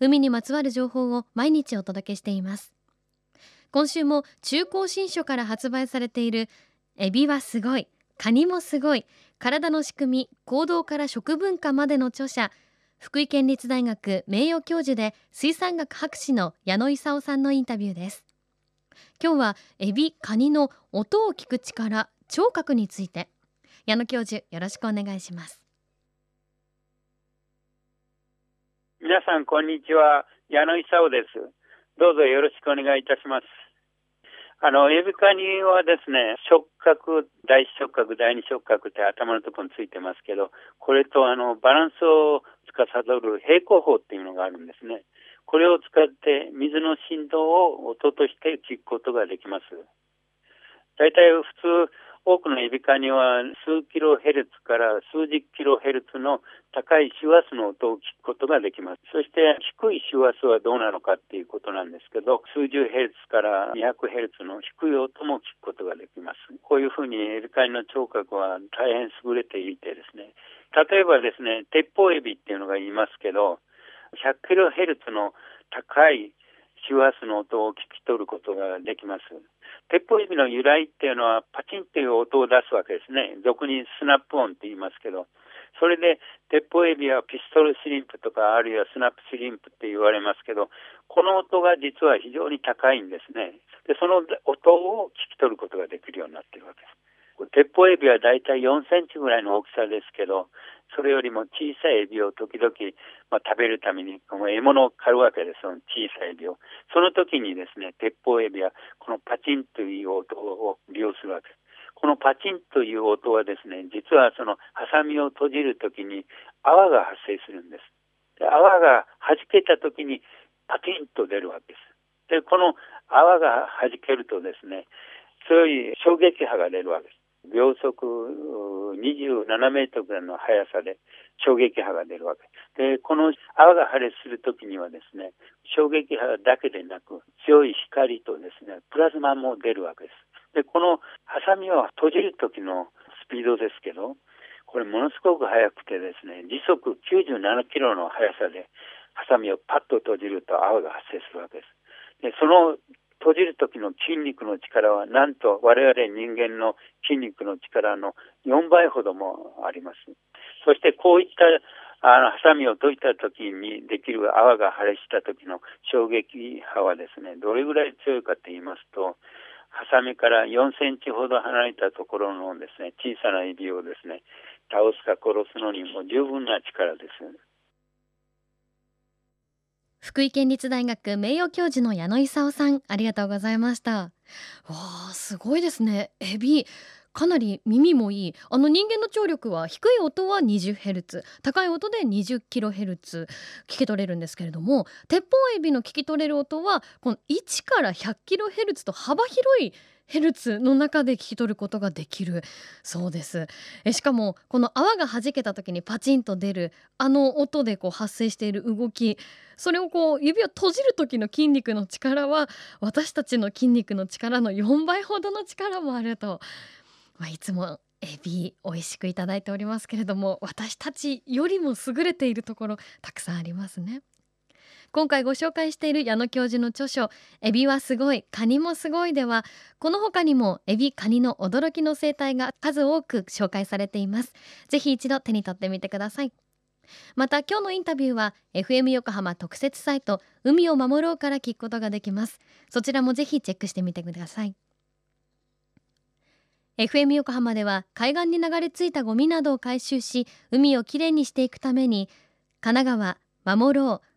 海にまつわる情報を毎日お届けしています。今週も中高新書から発売されているエビはすごいカニもすごい体の仕組み行動から食文化までの著者福井県立大学名誉教授で水産学博士の矢野勲さんのインタビューです。今日はエビカニの音を聞く力聴覚について。矢野教授よろしくお願いします。皆さん、こんにちは。矢野勲です。どうぞよろしくお願いいたします。あの、エビカニはですね、触覚、第一触覚、第二触覚って頭のところについてますけど、これとあの、バランスを司る平行法っていうのがあるんですね。これを使って水の振動を音として聞くことができます。大体普通、多くのエビカニは数キロヘルツから数十キロヘルツの高い周波数の音を聞くことができます。そして低い周波数はどうなのかっていうことなんですけど、数十ヘルツから200ヘルツの低い音も聞くことができます。こういうふうにエビカニの聴覚は大変優れていてですね、例えばですね、鉄砲エビっていうのがいますけど、100キロヘルツの高い周波数の音を聞き取ることができます。鉄砲エビの由来っていうのはパチンっていう音を出すわけですね。俗にスナップ音って言いますけど、それで鉄砲エビはピストルシリンプとかあるいはスナップシリンプって言われますけど、この音が実は非常に高いんですね。で、その音を聞き取ることができるようになってるわけです。鉄砲エビはだいたい4センチぐらいの大きさですけど、それよりも小さいエビを時々、まあ、食べるために、この獲物を狩るわけです、その小さいエビを。その時にですね、鉄砲エビはこのパチンという音を利用するわけです。このパチンという音はですね、実はそのハサミを閉じるときに泡が発生するんです。で泡が弾けたときにパチンと出るわけです。で、この泡が弾けるとですね、強い衝撃波が出るわけです。秒速27メートルぐらいの速さで衝撃波が出るわけで、この泡が破裂するときにはですね、衝撃波だけでなく、強い光とですね、プラズマも出るわけです。で、このハサミを閉じるときのスピードですけど、これものすごく速くてですね、時速97キロの速さで、ハサミをパッと閉じると泡が発生するわけです。で、その閉じる時の筋肉の力はなんと我々人間の筋肉の力の4倍ほどもあります。そしてこういったあのハサミを閉じた時にできる泡が破裂した時の衝撃波はですね、どれぐらい強いかと言いますと、ハサミから4センチほど離れたところのですね、小さな指をですね、倒すか殺すのにも十分な力です。福井県立大学名誉教授の矢野勲さんありがとうございました。わあすごいですね。エビかなり耳もいい。あの人間の聴力は低い音は 20Hz 高い音で 20kHz 聞き取れるんですけれども鉄砲エビの聞き取れる音はこの1から 100kHz と幅広いヘルツの中で聞き取ることができる。そうです。えしかもこの泡が弾けた時にパチンと出るあの音でこう発生している動き。それをこう指を閉じる時の筋肉の力は私たちの筋肉の力の4倍ほどの力もあると、まあ、いつもエビ美味しくいただいておりますけれども私たちよりも優れているところたくさんありますね。今回ご紹介している矢野教授の著書「エビはすごいカニもすごい」ではこの他にもエビカニの驚きの生態が数多く紹介されています。ぜひ一度手に取ってみてください。また今日のインタビューは FM 横浜特設サイト海を守ろうから聞くことができます。そちらもぜひチェックしてみてください。FM 横浜では海岸に流れ着いたゴミなどを回収し海をきれいにしていくために神奈川守ろう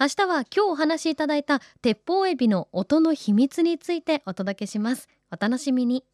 明日は今日お話しいただいた鉄砲エビの音の秘密についてお届けします。お楽しみに。